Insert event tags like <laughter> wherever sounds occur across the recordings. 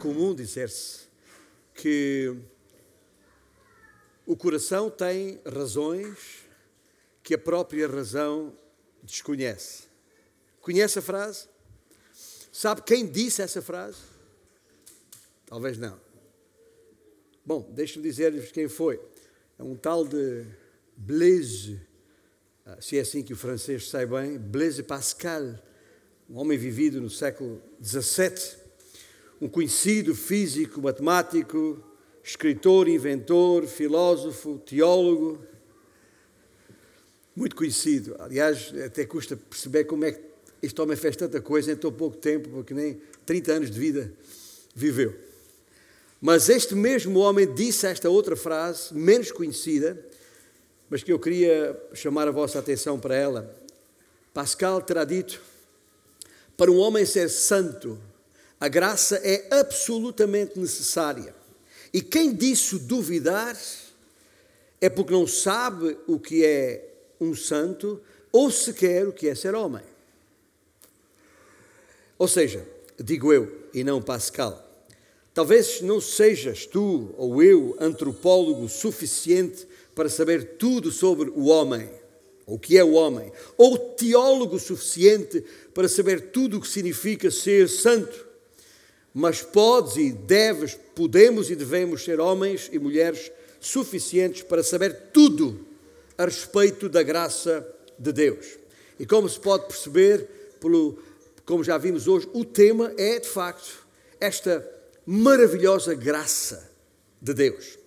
comum dizer-se que o coração tem razões que a própria razão desconhece. Conhece a frase? Sabe quem disse essa frase? Talvez não. Bom, deixe-me dizer-lhes quem foi. É um tal de Blaise, ah, se é assim que o francês sai bem, Blaise Pascal, um homem vivido no século XVII, um conhecido físico, matemático, escritor, inventor, filósofo, teólogo, muito conhecido. Aliás, até custa perceber como é que este homem fez tanta coisa em tão pouco tempo, porque nem 30 anos de vida viveu. Mas este mesmo homem disse esta outra frase, menos conhecida, mas que eu queria chamar a vossa atenção para ela. Pascal terá dito: para um homem ser santo, a graça é absolutamente necessária. E quem disso duvidar é porque não sabe o que é um santo ou sequer o que é ser homem. Ou seja, digo eu e não Pascal, talvez não sejas tu ou eu antropólogo suficiente para saber tudo sobre o homem, o que é o homem, ou teólogo suficiente para saber tudo o que significa ser santo mas podes e deves, podemos e devemos ser homens e mulheres suficientes para saber tudo a respeito da graça de Deus. E como se pode perceber, pelo, como já vimos hoje, o tema é de facto esta maravilhosa graça de Deus.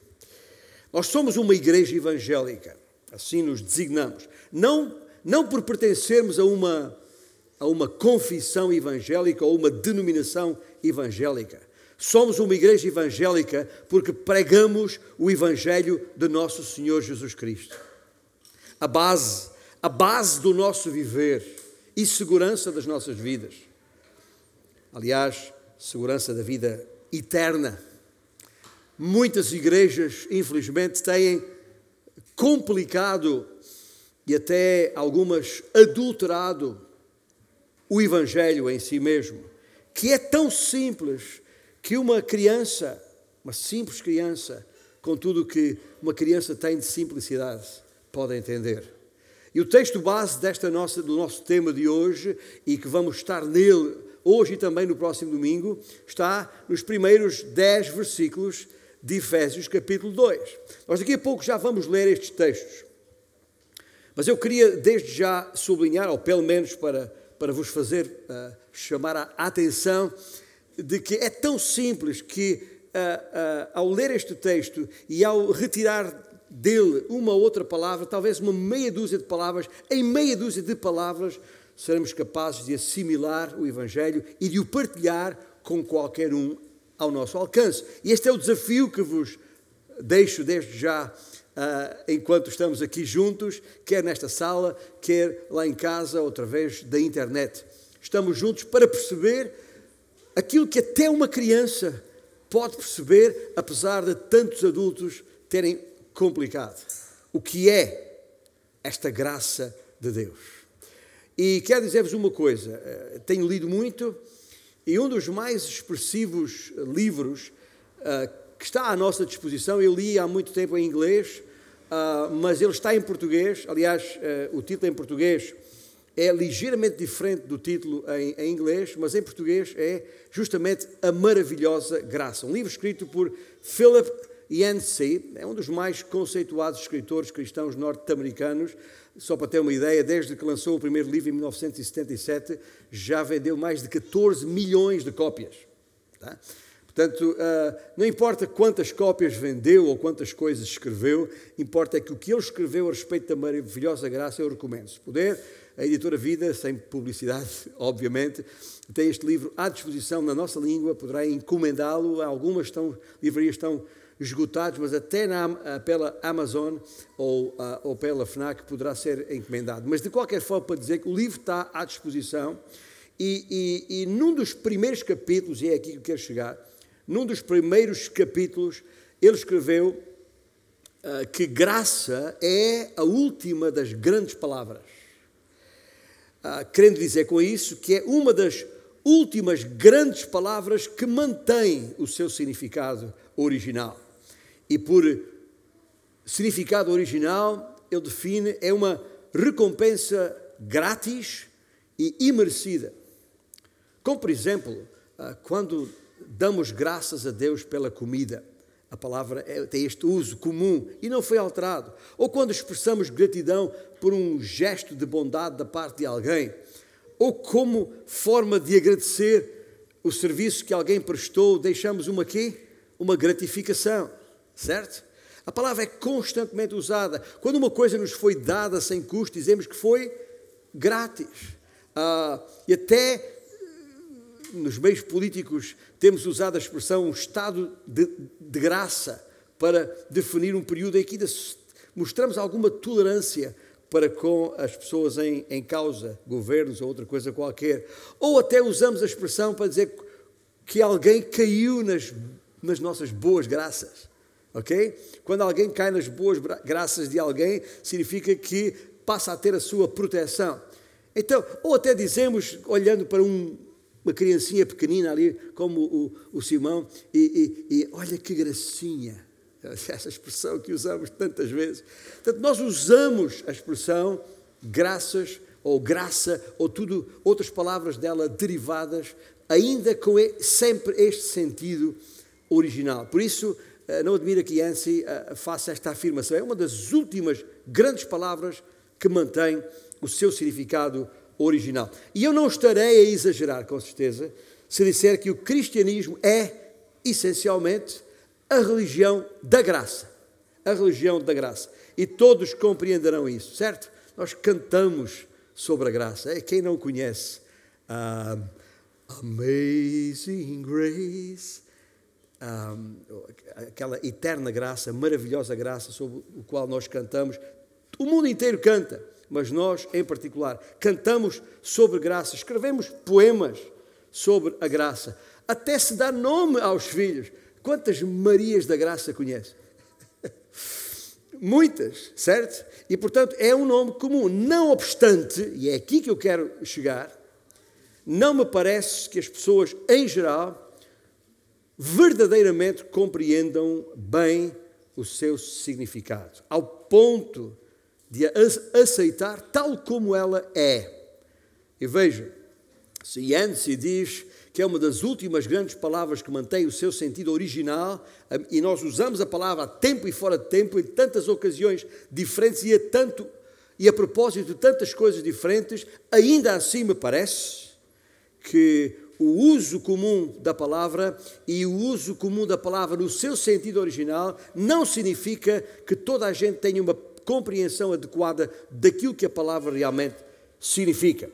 Nós somos uma igreja evangélica, assim nos designamos, não, não por pertencermos a uma, a uma confissão evangélica ou uma denominação evangélica. Somos uma igreja evangélica porque pregamos o evangelho de nosso Senhor Jesus Cristo. A base, a base do nosso viver e segurança das nossas vidas. Aliás, segurança da vida eterna. Muitas igrejas, infelizmente, têm complicado e até algumas adulterado o Evangelho em si mesmo que é tão simples que uma criança, uma simples criança, com tudo que uma criança tem de simplicidade, pode entender. E o texto base desta nossa, do nosso tema de hoje, e que vamos estar nele hoje e também no próximo domingo, está nos primeiros dez versículos de Efésios, capítulo 2. Nós daqui a pouco já vamos ler estes textos. Mas eu queria desde já sublinhar, ou pelo menos para para vos fazer uh, chamar a atenção de que é tão simples que, uh, uh, ao ler este texto e ao retirar dele uma outra palavra, talvez uma meia dúzia de palavras, em meia dúzia de palavras, seremos capazes de assimilar o Evangelho e de o partilhar com qualquer um ao nosso alcance. E este é o desafio que vos deixo desde já Uh, enquanto estamos aqui juntos, quer nesta sala, quer lá em casa, outra vez da internet. Estamos juntos para perceber aquilo que até uma criança pode perceber, apesar de tantos adultos terem complicado. O que é esta graça de Deus? E quero dizer-vos uma coisa: uh, tenho lido muito e um dos mais expressivos livros uh, que está à nossa disposição. Eu li há muito tempo em inglês, uh, mas ele está em português. Aliás, uh, o título em português é ligeiramente diferente do título em, em, inglês, mas em português é justamente A Maravilhosa Graça. Um livro escrito por Philip Yancey, é um dos mais conceituados escritores cristãos norte-americanos. Só para ter uma ideia, desde que lançou o primeiro livro em 1977, já vendeu mais de 14 milhões de cópias. Tá? Portanto, ah, não importa quantas cópias vendeu ou quantas coisas escreveu, importa é que o que ele escreveu a respeito da maravilhosa graça eu recomendo. Se puder, a editora Vida, sem publicidade, <laughs> obviamente, tem este livro à disposição na nossa língua, poderá encomendá-lo. Algumas estão, livrarias estão esgotadas, mas até na, ah, pela Amazon ou, ah, ou pela FNAC poderá ser encomendado. Mas de qualquer forma, para dizer que o livro está à disposição e, e, e num dos primeiros capítulos, e é aqui que eu quero chegar, num dos primeiros capítulos, ele escreveu uh, que graça é a última das grandes palavras. Uh, querendo dizer com isso que é uma das últimas grandes palavras que mantêm o seu significado original. E por significado original, ele define é uma recompensa grátis e imerecida. Como, por exemplo, ah, quando damos graças a Deus pela comida, a palavra é, tem este uso comum e não foi alterado. Ou quando expressamos gratidão por um gesto de bondade da parte de alguém, ou como forma de agradecer o serviço que alguém prestou, deixamos uma quê? Uma gratificação, certo? A palavra é constantemente usada. Quando uma coisa nos foi dada sem custo, dizemos que foi grátis. Ah, e até nos meios políticos temos usado a expressão estado de, de graça para definir um período em que mostramos alguma tolerância para com as pessoas em, em causa, governos ou outra coisa qualquer. Ou até usamos a expressão para dizer que alguém caiu nas, nas nossas boas graças. Ok? Quando alguém cai nas boas graças de alguém, significa que passa a ter a sua proteção. Então, ou até dizemos, olhando para um, uma criancinha pequenina ali, como o, o Simão, e, e, e olha que gracinha. <laughs> Essa expressão que usamos tantas vezes. Portanto, nós usamos a expressão graças ou graça ou tudo outras palavras dela derivadas, ainda com sempre este sentido original. Por isso, eh, não admira que Yancey eh, faça esta afirmação. É uma das últimas grandes palavras que mantém o seu significado original. E eu não estarei a exagerar, com certeza, se disser que o cristianismo é, essencialmente, a religião da graça. A religião da graça. E todos compreenderão isso, certo? Nós cantamos sobre a graça. É quem não conhece. Um, Amazing Grace. Um, aquela eterna graça, maravilhosa graça sobre o qual nós cantamos. O mundo inteiro canta, mas nós, em particular, cantamos sobre graça, escrevemos poemas sobre a graça, até se dá nome aos filhos. Quantas Marias da Graça conhece? <laughs> Muitas, certo? E portanto é um nome comum. Não obstante, e é aqui que eu quero chegar, não me parece que as pessoas, em geral, verdadeiramente compreendam bem o seu significado, ao ponto de a aceitar tal como ela é. E veja, se Yancey diz que é uma das últimas grandes palavras que mantém o seu sentido original, e nós usamos a palavra a tempo e fora de tempo, em tantas ocasiões diferentes e a, tanto, e a propósito de tantas coisas diferentes, ainda assim me parece que o uso comum da palavra e o uso comum da palavra no seu sentido original não significa que toda a gente tenha uma compreensão adequada daquilo que a palavra realmente significa.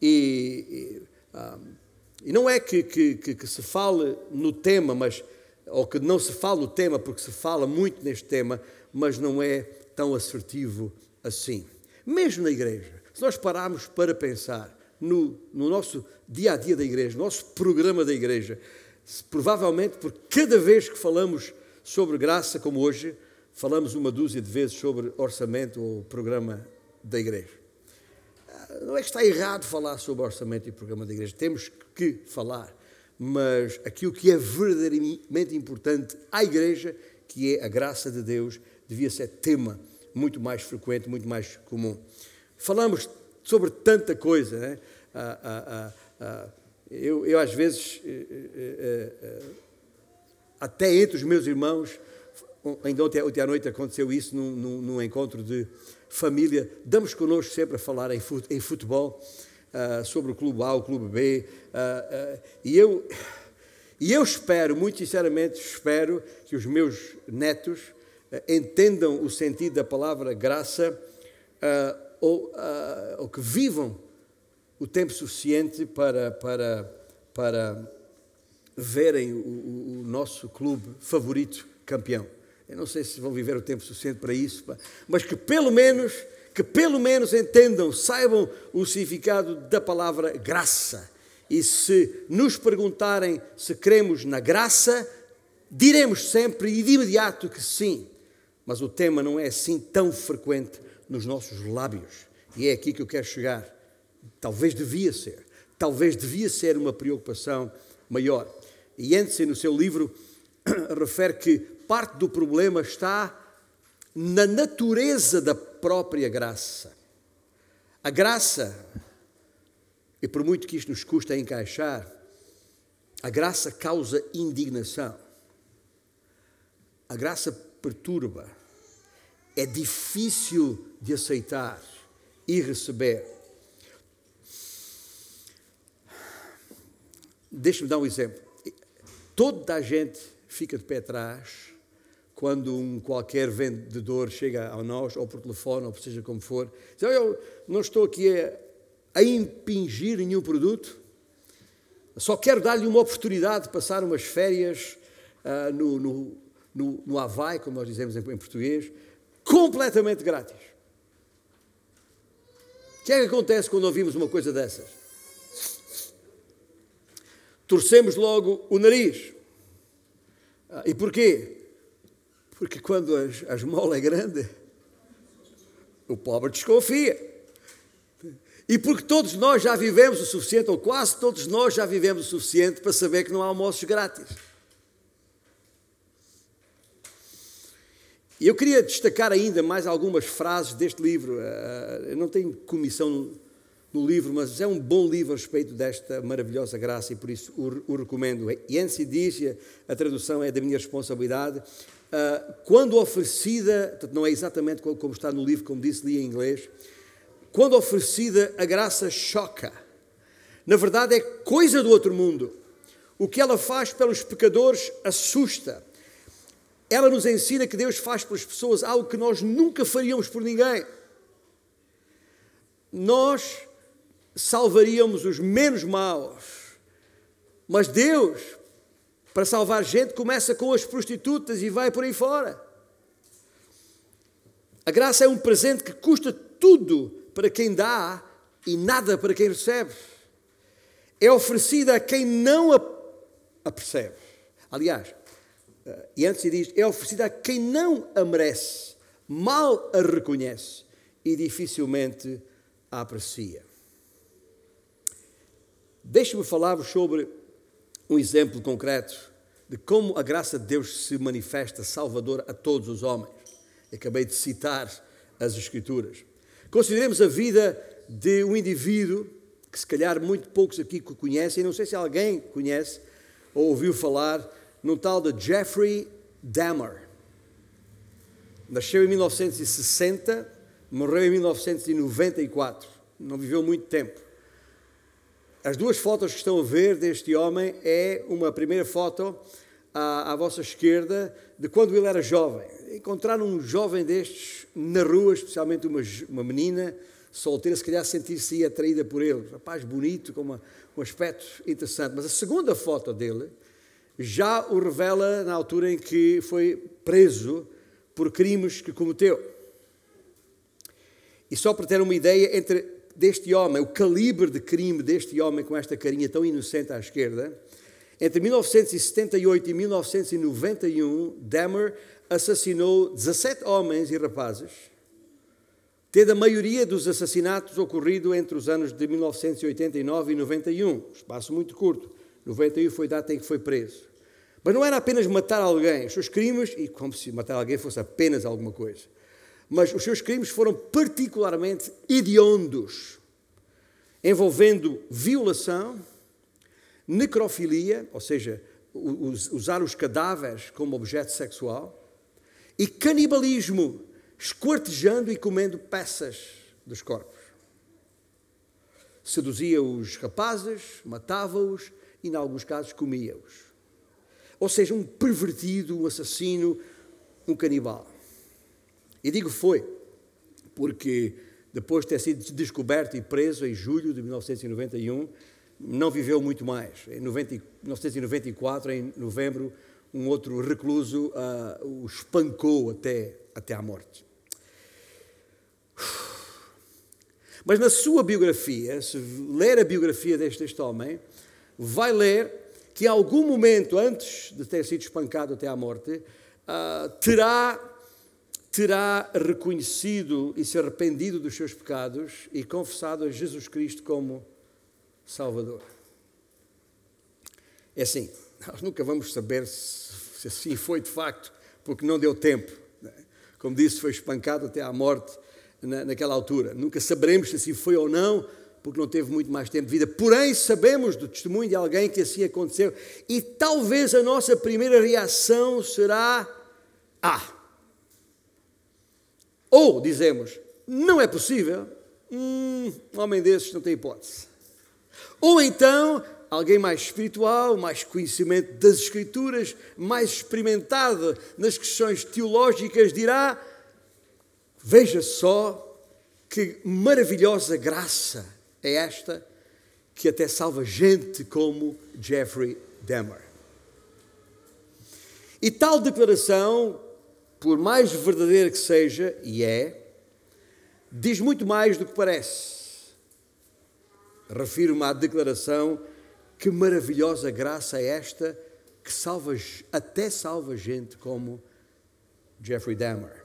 E, e um, e não é que, que, que, que, se fale no tema, mas, ou que não se fale no tema, porque se fala muito neste tema, mas não é tão assertivo assim. Mesmo na igreja, se nós pararmos para pensar no, no nosso dia a dia da igreja, no nosso programa da igreja, provavelmente por cada vez que falamos sobre graça, como hoje, falamos uma dúzia de vezes sobre orçamento ou programa da igreja. Não é que está errado falar sobre orçamento e programa da igreja, temos que falar, mas aquilo que é verdadeiramente importante à igreja, que é a graça de Deus, devia ser tema muito mais frequente, muito mais comum. Falamos sobre tanta coisa, né? Ah, ah, ah, eu, eu, às vezes, eh, eh, eh, até entre os meus irmãos, ainda ontem, ontem à noite aconteceu isso num, num, num encontro de família, damos connosco sempre a falar em futebol, uh, sobre o clube A, o clube B, uh, uh, e eu. E eu espero, muito sinceramente, espero que os meus netos entendam o sentido da palavra graça ou, ou, que vivam o tempo suficiente para, para, para verem o, o nosso clube favorito campeão. Eu não sei se vão viver o tempo suficiente para isso, mas que pelo menos, que pelo menos entendam, saibam o significado da palavra graça. E se nos perguntarem se cremos na graça, diremos sempre e de imediato que sim. Mas o tema não é assim tão frequente nos nossos lábios. E é aqui que eu quero chegar. Talvez devia ser. talvez devia ser uma preocupação maior. E Yancey, no seu livro, <coughs> refere que parte do problema está na natureza da própria graça. A graça, e por muito que isto nos custa encaixar, a graça causa indignação. A graça perturba. É difícil de aceitar e receber. Deixa-me dar um exemplo. Toda a gente fica de pé atrás quando um qualquer vendedor chega a nós, ou por telefone, ou seja como for, diz, eu não estou aqui a, a impingir nenhum produto, só quero dar-lhe uma oportunidade de passar umas férias uh, no, no, no, no Havaí, como nós dizemos em, em português, completamente grátis. O que é que acontece quando ouvimos uma coisa dessas? Torcemos logo o nariz. Ah, e porquê? Porque quando a esmola é grande, o pobre desconfia. E porque todos nós já vivemos o suficiente, ou quase todos nós já vivemos o suficiente para saber que não há almoços grátis. E eu queria destacar ainda mais algumas frases deste livro. Ah, eu não tenho comissão no livro, mas é um bom livro a respeito desta maravilhosa graça e por isso o, recomendo. Yancey diz, a tradução é da minha responsabilidade, quando oferecida, não é exatamente como está no livro, como disse, li em inglês, quando oferecida, a graça choca. Na verdade, é coisa do outro mundo. O que ela faz pelos pecadores assusta. Ela nos ensina que Deus faz pelas pessoas algo que nós nunca faríamos por ninguém. Nós salvaríamos os menos maus. Mas Deus, para salvar gente, começa com as prostitutas e vai por aí fora. A graça é um presente que custa tudo para quem dá e nada para quem recebe. É oferecida a quem não a, percebe. Aliás, eh, e antes se diz, é oferecida a quem não a merece, mal a reconhece e dificilmente a aprecia. Deixe-me falar-vos sobre um exemplo concreto de como a graça de Deus se manifesta salvador a todos os homens. Acabei de citar as Escrituras. Consideremos a vida de um indivíduo que, se calhar, muito poucos aqui conhecem, não sei se alguém conhece ou ouviu falar, no tal de Jeffrey Dahmer. Nasceu em 1960, morreu em 1994, não viveu muito tempo. As duas fotos que estão a ver deste homem é uma primeira foto à, à vossa esquerda de quando ele era jovem. Encontrar um jovem destes na rua, especialmente uma, uma menina solteira, se calhar sentir-se atraída por ele. Um rapaz bonito, com uma, um aspecto interessante. Mas a segunda foto dele já o revela na altura em que foi preso por crimes que cometeu. E só para ter uma ideia, entre deste homem, o calibre de crime deste homem com esta carinha tão inocente à esquerda, entre 1978 e 1991, Dahmer assassinou 17 homens e rapazes, tendo a maioria dos assassinatos ocorrido entre os anos de 1989 e 91, espaço muito curto. 91 foi a data em que foi preso. Mas não era apenas matar alguém, os seus crimes, e como se matar alguém fosse apenas alguma coisa mas os seus crimes foram particularmente hediondos, envolvendo violação, necrofilia, ou seja, usar os cadáveres como objeto sexual, e canibalismo, esquartejando e comendo peças dos corpos. Seduzia os rapazes, matava-os e, em alguns casos, comia-os. Ou seja, um pervertido, um assassino, um canibal. E digo foi, porque depois de ter sido descoberto e preso em julho de 1991, não viveu muito mais. Em 90, 1994, em novembro, um outro recluso uh, o espancou até, até à morte. Mas na sua biografia, se ler a biografia deste, deste homem, vai ler que em algum momento antes de ter sido espancado até à morte, uh, terá terá reconhecido e se arrependido dos seus pecados e confessado a Jesus Cristo como Salvador. É assim, nós nunca vamos saber se, assim foi de facto, porque não deu tempo. Né? Como disse, foi espancado até à morte na, naquela altura. Nunca saberemos se assim foi ou não, porque não teve muito mais tempo de vida. Porém, sabemos do testemunho de alguém que assim aconteceu. E talvez a nossa primeira reação será: Ah! Ou dizemos: Não é possível. Hum, um homem desses não tem hipótese. Ou então, alguém mais espiritual, mais conhecimento das Escrituras, mais experimentado nas questões teológicas, dirá: Veja só que maravilhosa graça é esta que até salva gente como Jeffrey Dahmer. E tal declaração, por mais verdadeira que seja, e é, diz muito mais do que parece. Refiro-me à declaração que maravilhosa graça é esta que salva, até salva gente como Jeffrey Dahmer.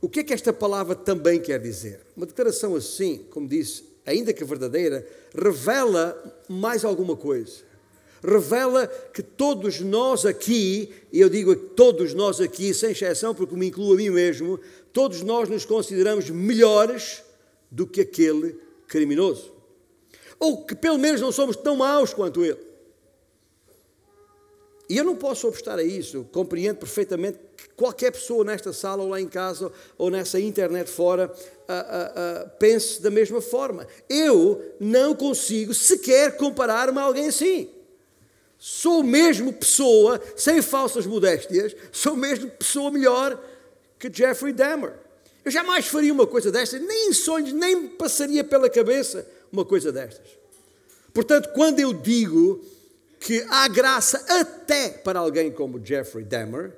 O que é que esta palavra também quer dizer? Uma declaração assim, como disse, ainda que verdadeira, revela mais alguma coisa. Revela que todos nós aqui, e eu digo todos nós aqui, sem exceção, porque me incluo a mim mesmo, todos nós nos consideramos melhores do que aquele criminoso. Ou que pelo menos não somos tão maus quanto ele. E eu não posso obstar a isso, compreendo perfeitamente que qualquer pessoa nesta sala, ou lá em casa, ou nessa internet fora, uh, uh, uh, pense da mesma forma. Eu não consigo sequer comparar-me a alguém assim. Sou mesmo pessoa, sem falsas modéstias, sou mesmo pessoa melhor que Jeffrey Dahmer. Eu jamais faria uma coisa destas, nem em sonhos, nem me passaria pela cabeça uma coisa destas. Portanto, quando eu digo que há graça até para alguém como Jeffrey Dahmer,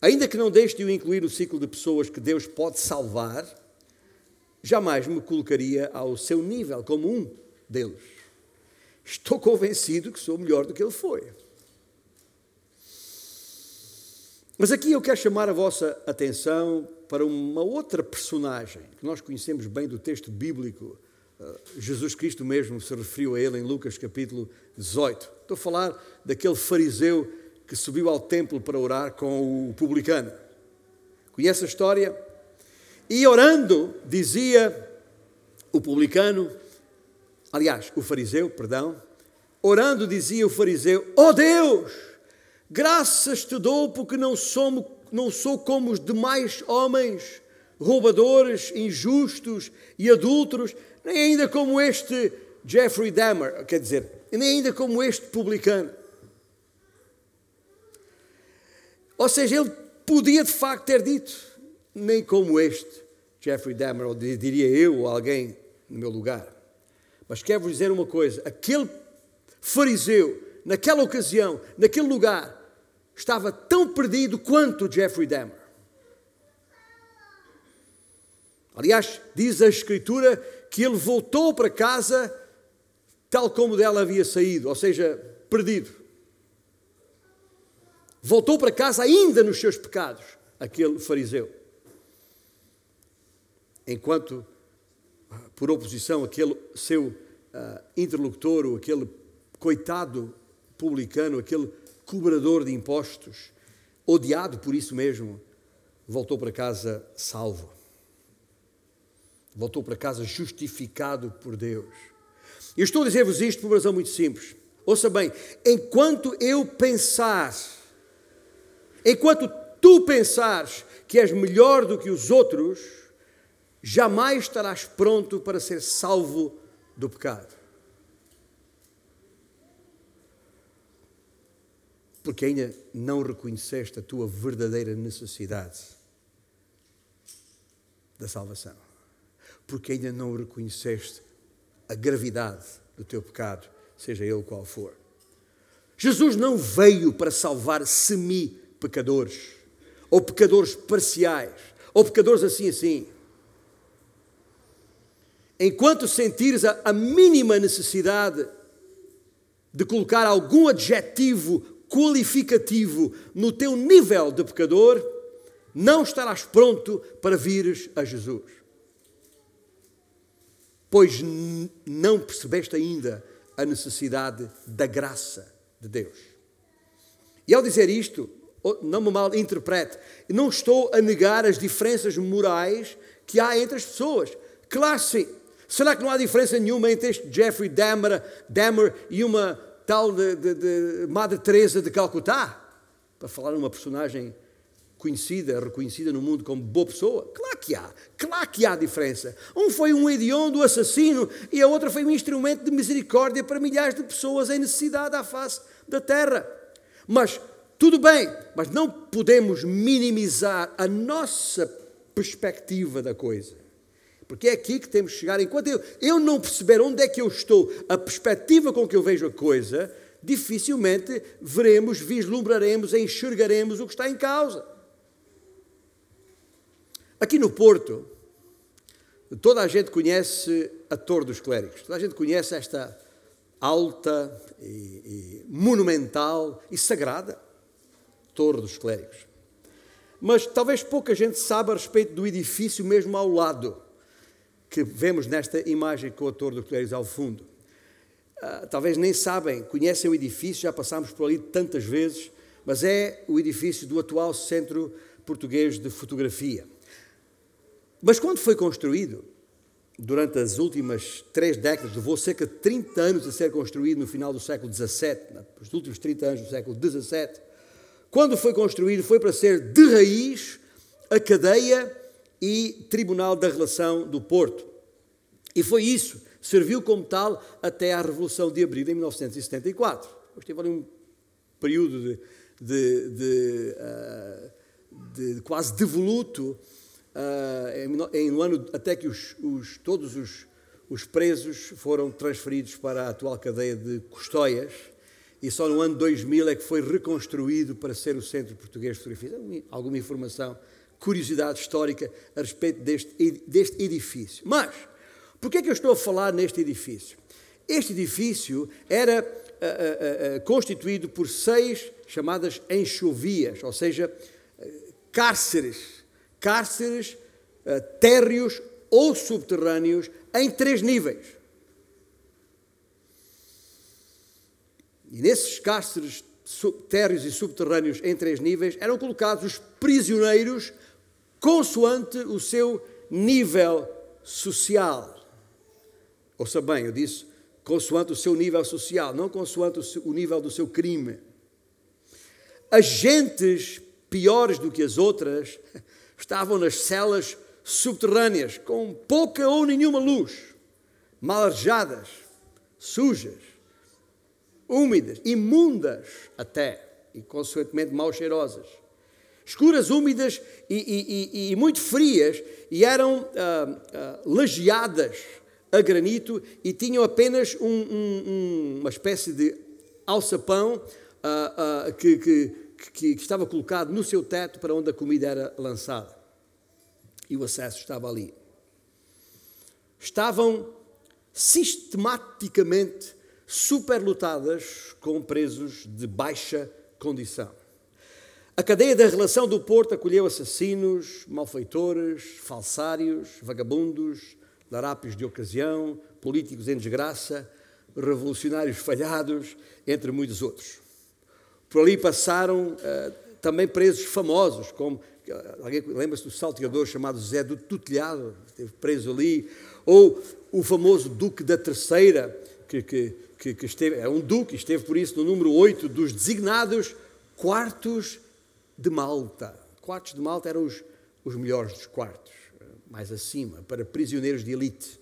ainda que não deixe de o incluir no ciclo de pessoas que Deus pode salvar, jamais me colocaria ao seu nível como um deles. Estou convencido que sou melhor do que ele foi. Mas aqui eu quero chamar a vossa atenção para uma outra personagem que nós conhecemos bem do texto bíblico. Uh, Jesus Cristo mesmo se referiu a ele em Lucas capítulo 18. Estou a falar daquele fariseu que subiu ao templo para orar com o publicano. Conhece a história? E orando, dizia o publicano, aliás, o fariseu, perdão, orando dizia o fariseu: "Ó oh Deus, graças te dou porque não somos não sou como os demais homens, roubadores, injustos e adúlteros, nem ainda como este Jeffrey Dahmer, quer dizer, nem ainda como este publicano. Ou seja, ele podia de facto ter dito, nem como este Jeffrey Dahmer, ou diria eu, ou alguém no meu lugar. Mas quero-vos dizer uma coisa: aquele fariseu, naquela ocasião, naquele lugar, estava tão perdido quanto Jeffrey Dahmer. Aliás, diz a Escritura que ele voltou para casa tal como dela havia saído, ou seja, perdido. Voltou para casa ainda nos seus pecados, aquele fariseu. Enquanto, por oposição, aquele seu uh, interlocutor, ou aquele coitado publicano, aquele cobrador de impostos, odiado por isso mesmo, voltou para casa salvo. Voltou para casa justificado por Deus. Eu estou a dizer-vos isto por uma razão muito simples. Ouça bem, enquanto eu pensar, enquanto tu pensares que és melhor do que os outros, jamais estarás pronto para ser salvo do pecado. Porque ainda não reconheceste a tua verdadeira necessidade da salvação. Porque ainda não reconheceste a gravidade do teu pecado, seja ele qual for. Jesus não veio para salvar semi-pecadores, ou pecadores parciais, ou pecadores assim assim. Enquanto sentires a, a mínima necessidade de colocar algum adjetivo qualificativo no teu nível de pecador, não estarás pronto para vires a Jesus pois não percebeste ainda a necessidade da graça de Deus. E ao dizer isto, não me mal interprete, não estou a negar as diferenças morais que há entre as pessoas. Claro sim. Será que não há diferença nenhuma entre este Jeffrey Dahmer, Dahmer e uma tal de, de, de Madre Teresa de Calcutá? Para falar numa personagem conhecida, reconhecida no mundo como boa pessoa? Claro que há, claro que há diferença. Um foi um hediondo assassino e a outra foi um instrumento de misericórdia para milhares de pessoas em necessidade à face da terra. Mas tudo bem, mas não podemos minimizar a nossa perspectiva da coisa. Porque é aqui que temos que chegar. Enquanto eu, eu não perceber onde é que eu estou, a perspectiva com que eu vejo a coisa, dificilmente veremos, vislumbraremos, enxergaremos o que está em causa. Aqui no Porto, toda a gente conhece a Torre dos Clérigos, toda a gente conhece esta alta e, e monumental e sagrada Torre dos Clérigos. Mas talvez pouca gente saiba a respeito do edifício mesmo ao lado, que vemos nesta imagem com a Torre dos Clérigos ao fundo. Uh, talvez nem sabem, conhecem o edifício, já passámos por ali tantas vezes, mas é o edifício do atual Centro Português de Fotografia. Mas quando foi construído, durante as últimas três décadas, levou cerca de 30 anos a ser construído no final do século XVII, nos últimos 30 anos do século XVII, quando foi construído, foi para ser de raiz a cadeia e tribunal da relação do Porto. E foi isso, serviu como tal até à Revolução de Abril em 1974. Teve ali um período de, de, de, uh, de quase devoluto uh, em, um ano até que os, os, todos os, os, presos foram transferidos para a atual cadeia de Custóias e só no ano 2000 é que foi reconstruído para ser o Centro Português de Fotografia. Alguma informação, curiosidade histórica a respeito deste, deste edifício. Mas, por que é que eu estou a falar neste edifício? Este edifício era uh, uh, constituído por seis chamadas enxovias, ou seja, cárceres cárceres uh, térreos ou subterrâneos em três níveis. E nesses cárceres térreos e subterrâneos em três níveis eram colocados os prisioneiros consoante o seu nível social. Ouça bem, eu disse consoante o seu nível social, não consoante o, nível do seu crime. Agentes piores do que as outras <laughs> estavam nas celas subterrâneas, com pouca ou nenhuma luz, mal arejadas, sujas, úmidas, imundas até, e consequentemente mal cheirosas. Escuras, úmidas e, e, e, e muito frias, e eram ah, ah, lajeadas a granito e tinham apenas um, um, uma espécie de alçapão ah, que, que que, que estava colocado no seu teto para onde a comida era lançada. E o acesso estava ali. Estavam sistematicamente superlotadas com presos de baixa condição. A cadeia da relação do Porto acolheu assassinos, malfeitores, falsários, vagabundos, larápios de ocasião, políticos em desgraça, revolucionários falhados, entre muitos outros. Por ali passaram uh, também presos famosos, como alguém lembra-se do salteador chamado Zé do Tutelhado, esteve preso ali, ou o famoso Duque da Terceira, que, que, que, esteve, é um duque, esteve por isso no número 8 dos designados quartos de Malta. Quartos de Malta eram os, os melhores dos quartos, mais acima, para prisioneiros de elite.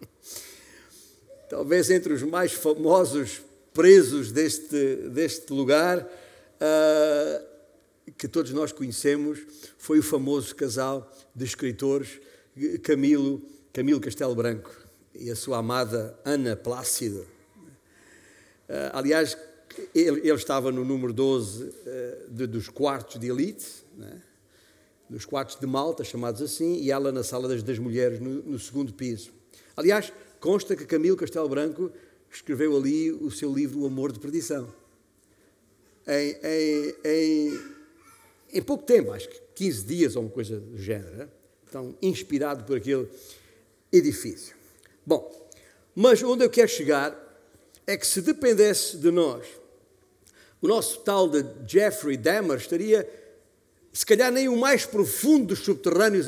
<laughs> Talvez entre os mais famosos presos deste, deste lugar, uh, que todos nós conhecemos, foi o famoso casal de escritores Camilo, Camilo Castelo Branco e a sua amada Ana Plácido. Uh, aliás, ele, ele, estava no número 12 uh, de, dos quartos de elite, né? dos quartos de Malta, chamados assim, e ela na sala das, das mulheres, no, no segundo piso. Aliás, consta que Camilo Castelo Branco escreveu ali o seu livro O Amor de Perdição. Em, em, em, em pouco tempo, acho que 15 dias ou uma coisa do género, né? então inspirado por aquele edifício. Bom, mas onde eu quero chegar é que se dependesse de nós, o nosso tal de Jeffrey Dahmer estaria, se calhar nem o mais profundo dos subterrâneos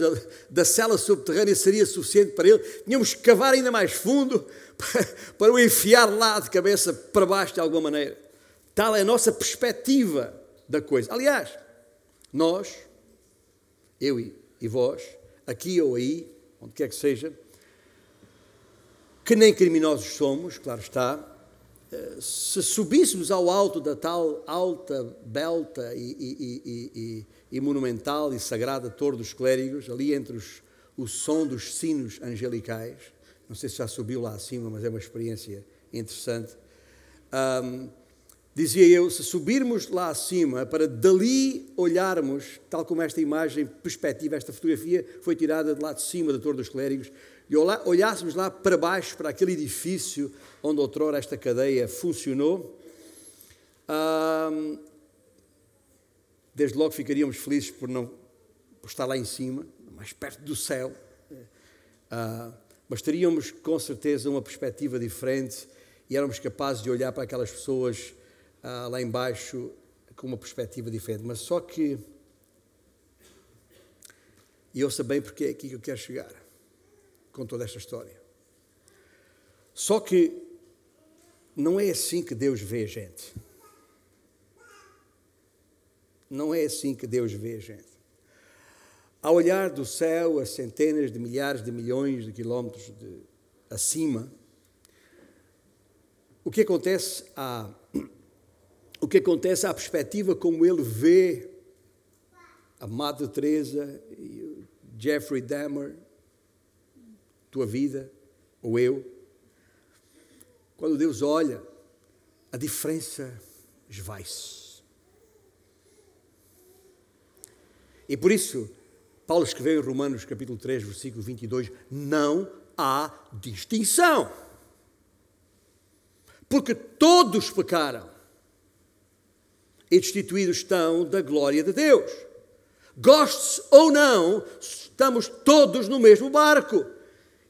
da, cela subterrânea seria suficiente para ele. Tínhamos que cavar ainda mais fundo <laughs> para, para o enfiar lá de cabeça para baixo de alguma maneira. Tal é a nossa perspectiva da coisa. Aliás, nós, eu e vós, aqui ou aí, onde quer que seja, que nem criminosos somos, claro está, eh, se subíssemos ao alto da tal alta, belta e, e, e, e, monumental e sagrada Torre dos Clérigos, ali entre os, o som dos sinos angelicais, não sei se já subiu lá acima, mas é uma experiência interessante. Um, dizia eu, se subirmos lá acima para dali olharmos, tal como esta imagem, perspectiva, esta fotografia foi tirada de lá de cima da Torre dos Clérigos, e olhássemos lá para baixo, para aquele edifício onde outrora esta cadeia funcionou, desde logo ficaríamos felizes por, não, por estar lá em cima, mais perto do céu, uh, mas teríamos com certeza uma perspectiva diferente e éramos capazes de olhar para aquelas pessoas uh, lá embaixo com uma perspectiva diferente. Mas só que, e ouça bem porque é aqui que eu quero chegar com toda esta história. Só que não é assim que Deus vê a gente. Não é assim que Deus vê a gente. Ao olhar do céu a centenas de milhares de milhões de quilómetros de, acima, o que acontece à, <clears throat> o que acontece à perspectiva como ele vê a Madre Teresa e Jeffrey Dahmer tua vida, ou eu. Quando Deus olha, a diferença esvai-se. E por isso, Paulo escreveu em Romanos capítulo 3, versículo 22, não há distinção. Porque todos pecaram e destituídos estão da glória de Deus. Goste-se ou não, estamos todos no mesmo barco.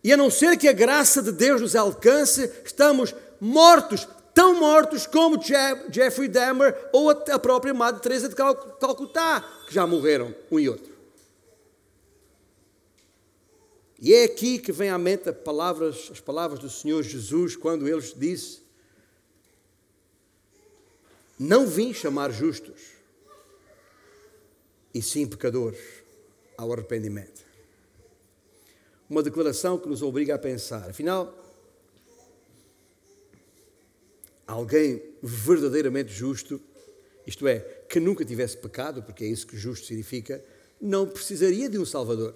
E a não ser que a graça de Deus nos alcance, estamos mortos, tão mortos como Jeffrey Dahmer ou a própria Madre Teresa de Calcutá, que já morreram um e outro. E é aqui que vem à mente as palavras, as palavras do Senhor Jesus quando ele disse: Não vim chamar justos, e sim pecadores ao arrependimento uma declaração que nos obriga a pensar. Afinal, alguém verdadeiramente justo, isto é, que nunca tivesse pecado, porque é isso que justo significa, não precisaria de um Salvador.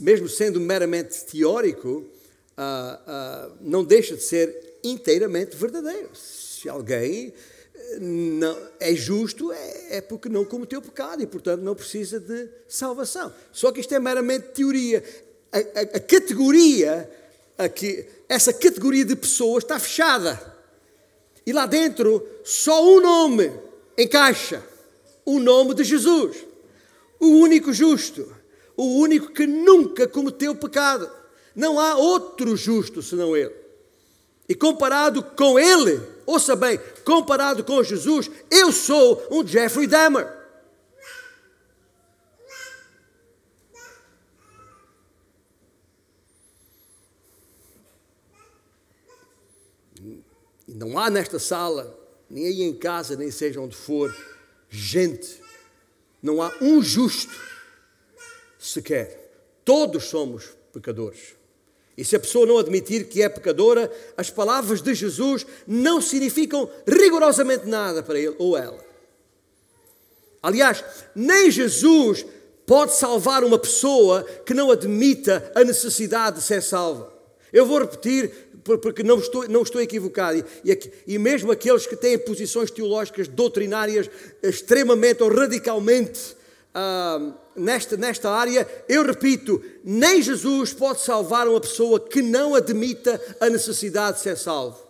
Mesmo sendo meramente teórico, ah, ah, não deixa de ser inteiramente verdadeiro. Se alguém não, é justo é, é, porque não cometeu pecado e, portanto, não precisa de salvação. Só que isto é meramente teoria. A, a, a categoria, aqui, essa categoria de pessoas está fechada. E lá dentro só um nome encaixa: o nome de Jesus. O único justo. O único que nunca cometeu pecado. Não há outro justo senão Ele. E comparado com Ele, ouça bem, comparado com Jesus, eu sou um Jeffrey Dahmer. Não há nesta sala, nem aí em casa, nem seja onde for, gente. Não há um justo sequer. Todos somos pecadores. E se a pessoa não admitir que é pecadora, as palavras de Jesus não significam rigorosamente nada para ele ou ela. Aliás, nem Jesus pode salvar uma pessoa que não admita a necessidade de ser salva. Eu vou repetir porque não estou, não estou equivocado. E, e mesmo aqueles que têm posições teológicas doutrinárias extremamente ou radicalmente nesta, nesta área, eu repito, nem Jesus pode salvar uma pessoa que não admita a necessidade de ser salvo.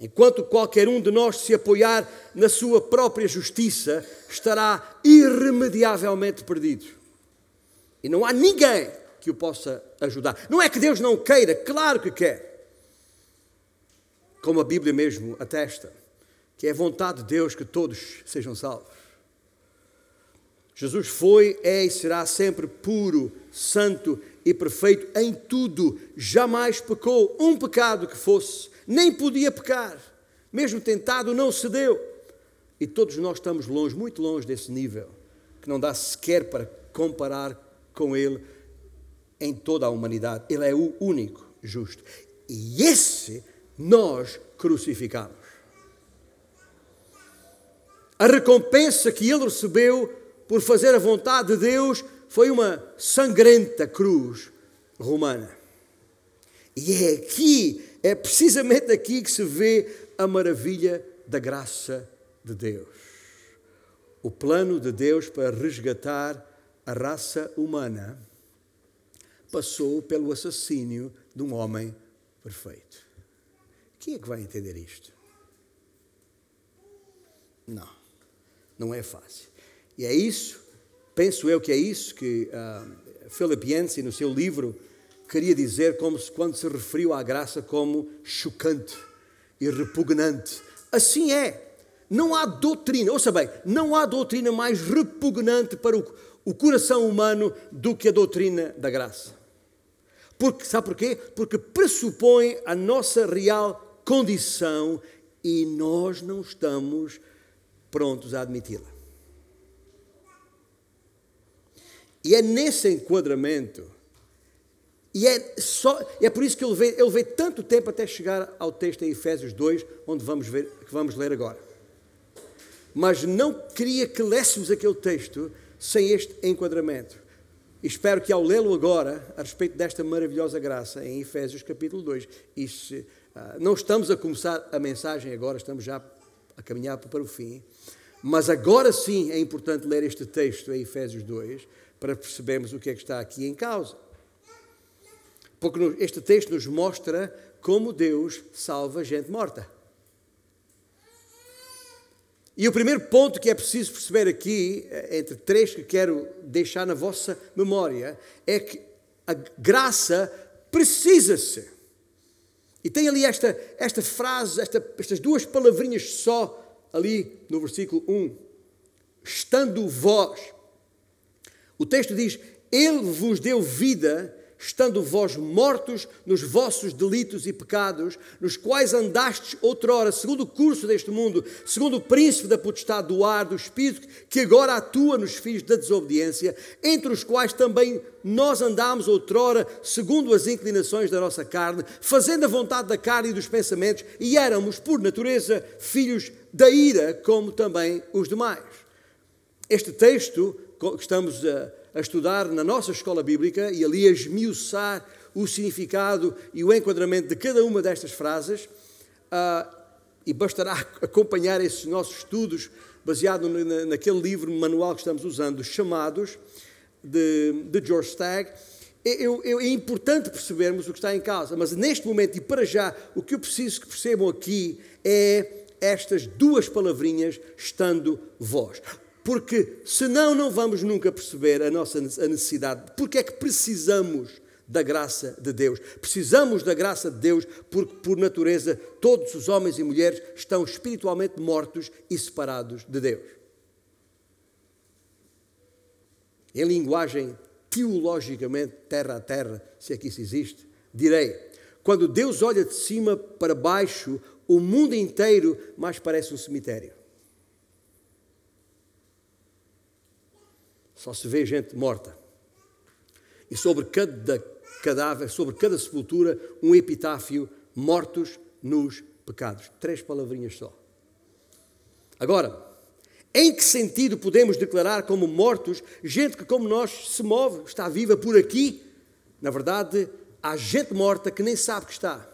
Enquanto qualquer um de nós se apoiar na sua própria justiça, estará irremediavelmente perdido. E não há ninguém, que o possa ajudar. Não é que Deus não queira, claro que quer. Como a Bíblia mesmo atesta, que é vontade de Deus que todos sejam salvos. Jesus foi, é e será sempre puro, santo e perfeito em tudo. Jamais pecou um pecado que fosse, nem podia pecar. Mesmo tentado, não cedeu. E todos nós estamos longe, muito longe desse nível, que não dá sequer para comparar com Ele em toda a humanidade. Ele é o único justo. E esse nós crucificamos. A recompensa que ele recebeu por fazer a vontade de Deus foi uma sangrenta cruz romana. E é aqui, é precisamente aqui que se vê a maravilha da graça de Deus. O plano de Deus para resgatar a raça humana passou pelo assassínio de um homem perfeito. Quem é que vai entender isto? Não, não é fácil. E é isso, penso eu que é isso que uh, Philip Yancey, no seu livro, queria dizer como se, quando se referiu à graça como chocante e repugnante. Assim é. Não há doutrina, ouça bem, não há doutrina mais repugnante para o, o coração humano do que a doutrina da graça. Porque, sabe porquê? Porque pressupõe a nossa real condição e nós não estamos prontos a admiti-la. E é nesse enquadramento, e é, só, é por isso que eu levei, eu levei tanto tempo até chegar ao texto em Efésios 2, onde vamos, ver, que vamos ler agora. Mas não queria que lêssemos aquele texto sem este enquadramento. Espero que ao lê-lo agora, a respeito desta maravilhosa graça, em Efésios capítulo 2, e se, uh, não estamos a começar a mensagem agora, estamos já a caminhar para o fim, mas agora sim é importante ler este texto em Efésios 2 para percebermos o que é que está aqui em causa. Porque este texto nos mostra como Deus salva gente morta. E o primeiro ponto que é preciso perceber aqui, eh, entre três que quero deixar na vossa memória, é que a graça precisa-se. E tem ali esta, esta frase, esta, estas duas palavrinhas só, ali no versículo 1. Estando vós. O texto diz: Ele vos deu vida estando vós mortos nos vossos delitos e pecados, nos quais andastes outrora, segundo o curso deste mundo, segundo o príncipe da potestade do ar, do espírito, que agora atua nos filhos da desobediência, entre os quais também nós andámos outrora, segundo as inclinações da nossa carne, fazendo a vontade da carne e dos pensamentos, e éramos, por natureza, filhos da ira, como também os demais. Este texto que estamos a a estudar na nossa escola bíblica e ali a esmiuçar o significado e o enquadramento de cada uma destas frases. Uh, e bastará acompanhar esses nossos estudos baseado na, naquele livro manual que estamos usando, Chamados, de, de George Stagg. Eu, eu, é importante percebermos o que está em causa, mas neste momento e para já, o que eu preciso que percebam aqui é estas duas palavrinhas, estando vós porque senão não vamos nunca perceber a nossa a necessidade. Porque é que precisamos da graça de Deus? Precisamos da graça de Deus porque, por natureza, todos os homens e mulheres estão espiritualmente mortos e separados de Deus. Em linguagem teologicamente terra a terra, se aqui se existe, direi: quando Deus olha de cima para baixo, o mundo inteiro mais parece um cemitério. Só se vê gente morta. E sobre cada cadáver, sobre cada sepultura, um epitáfio: mortos nos pecados. Três palavrinhas só. Agora, em que sentido podemos declarar como mortos gente que, como nós, se move, está viva por aqui? Na verdade, há gente morta que nem sabe que está.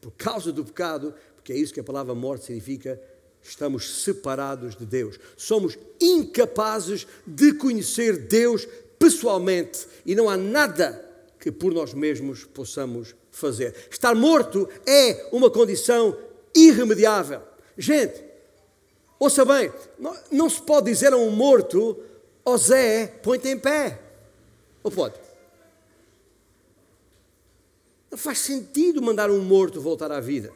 Por causa do pecado, porque é isso que a palavra morte significa, estamos separados de Deus. Somos incapazes de conhecer Deus pessoalmente e não há nada que por nós mesmos possamos fazer. Estar morto é uma condição irremediável. Gente, ouça bem, não, se pode dizer a um morto, ó Zé, põe-te em pé. Ou pode? Não faz sentido mandar um morto voltar à vida.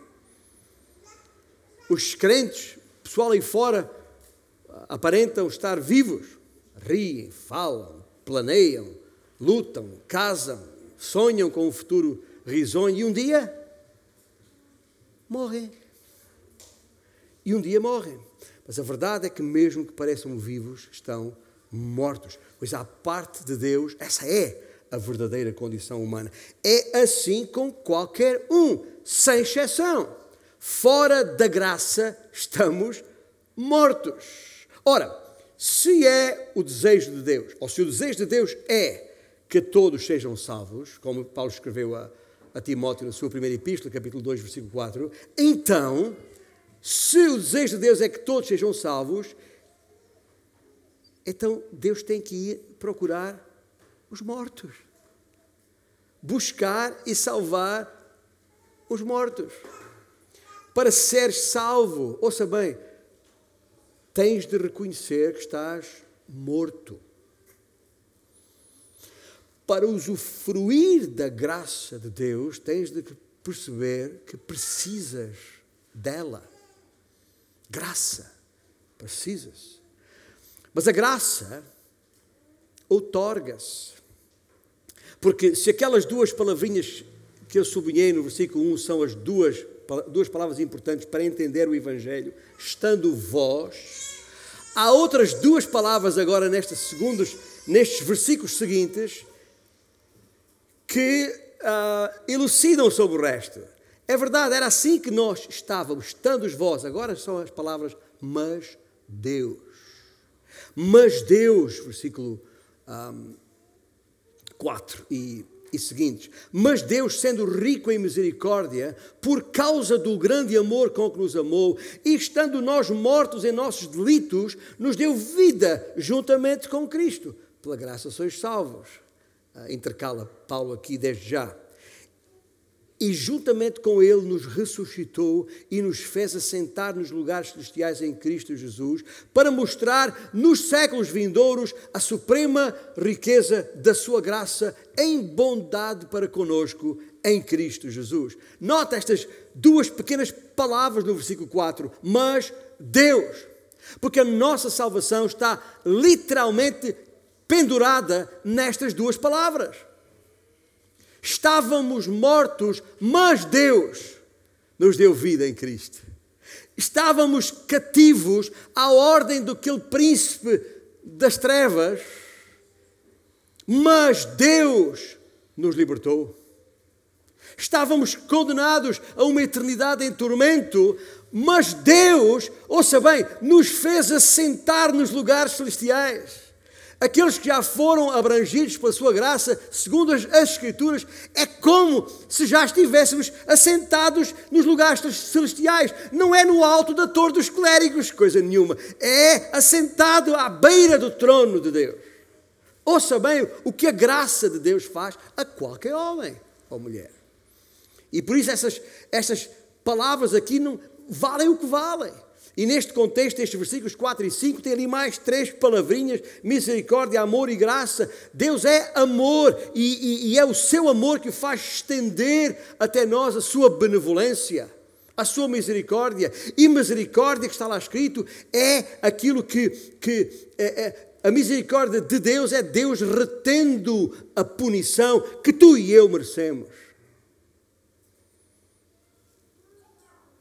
Os crentes, pessoal aí fora, aparentam estar vivos. Riem, falam, planeiam, lutam, casam, sonham com um futuro risonho e um dia morrem. E um dia morrem. Mas a verdade é que, mesmo que pareçam vivos, estão mortos. Pois à parte de Deus, essa é a verdadeira condição humana. É assim com qualquer um, sem exceção. Fora da graça, estamos mortos. Ora, se é o desejo de Deus, ou se o desejo de Deus é que todos sejam salvos, como Paulo escreveu a, a Timóteo na sua primeira epístola, capítulo 2, versículo 4, então, se o desejo de Deus é que todos sejam salvos, então Deus tem que ir procurar os mortos. Buscar e salvar os mortos. Para seres salvo, ouça bem, tens de reconhecer que estás morto para usufruir da graça de Deus, tens de perceber que precisas dela. Graça. Precisas. Mas a graça outorga-se. Porque se aquelas duas palavrinhas que eu sublinhei no versículo 1 são as duas, duas palavras importantes para entender o Evangelho, estando vós, há outras duas palavras agora nestes segundos, nestes versículos seguintes, que uh, elucidam sobre o resto. É verdade, era assim que nós estávamos, estando vós, agora são as palavras, mas Deus. Mas Deus, versículo um, 4 e, e seguintes. Mas Deus, sendo rico em misericórdia, por causa do grande amor com que nos amou, e estando nós mortos em nossos delitos, nos deu vida juntamente com Cristo. Pela graça sois salvos intercala Paulo aqui desde já. E juntamente com Ele nos ressuscitou e nos fez assentar nos lugares celestiais em Cristo Jesus, para mostrar nos séculos vindouros a suprema riqueza da Sua graça em bondade para conosco em Cristo Jesus. Nota estas duas pequenas palavras no versículo 4: Mas Deus. Porque a nossa salvação está literalmente pendurada nestas duas palavras. Estávamos mortos, mas Deus nos deu vida em Cristo. Estávamos cativos à ordem daquele príncipe das trevas, mas Deus nos libertou. Estávamos condenados a uma eternidade em tormento, mas Deus, ouça bem, nos fez assentar nos lugares celestiais. Aqueles que já foram abrangidos pela sua graça, segundo as, as, Escrituras, é como se já estivéssemos assentados nos lugares celestiais. Não é no alto da torre dos clérigos, coisa nenhuma. É assentado à beira do trono de Deus. Ouça bem o que a graça de Deus faz a qualquer homem ou mulher. E por isso essas, essas palavras aqui não valem o que valem. E neste contexto, estes versículos 4 e 5, tem ali mais três palavrinhas: misericórdia, amor e graça. Deus é amor e, e, e é o seu amor que faz estender até nós a sua benevolência a sua misericórdia. E misericórdia, que está lá escrito, é aquilo que, que é, é, a misericórdia de Deus é Deus retendo a punição que tu e eu merecemos.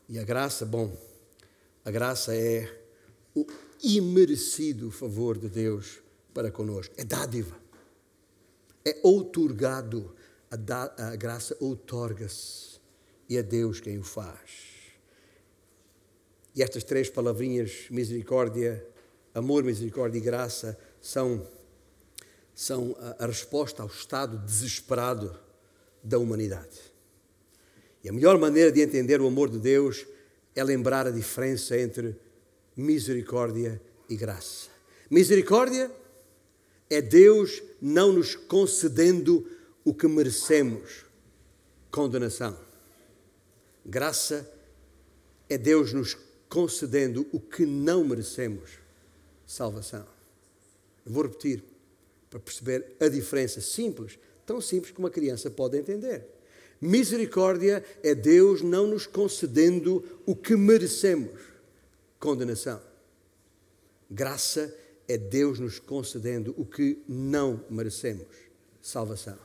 E a graça, bom, a graça é o imerecido favor de Deus para conosco. É dádiva. É outorgado. A, a graça outorga-se. E é Deus quem o faz. E estas três palavrinhas, misericórdia, amor, misericórdia e graça, são, são a, a resposta ao estado desesperado da humanidade. E a melhor maneira de entender o amor de Deus é lembrar a diferença entre misericórdia e graça. Misericórdia é Deus não nos concedendo o que merecemos, condenação. Graça é Deus nos concedendo o que não merecemos, salvação. Vou repetir para perceber a diferença simples, tão simples que uma criança pode entender. Misericórdia é Deus não nos concedendo o que merecemos condenação. Graça é Deus nos concedendo o que não merecemos salvação.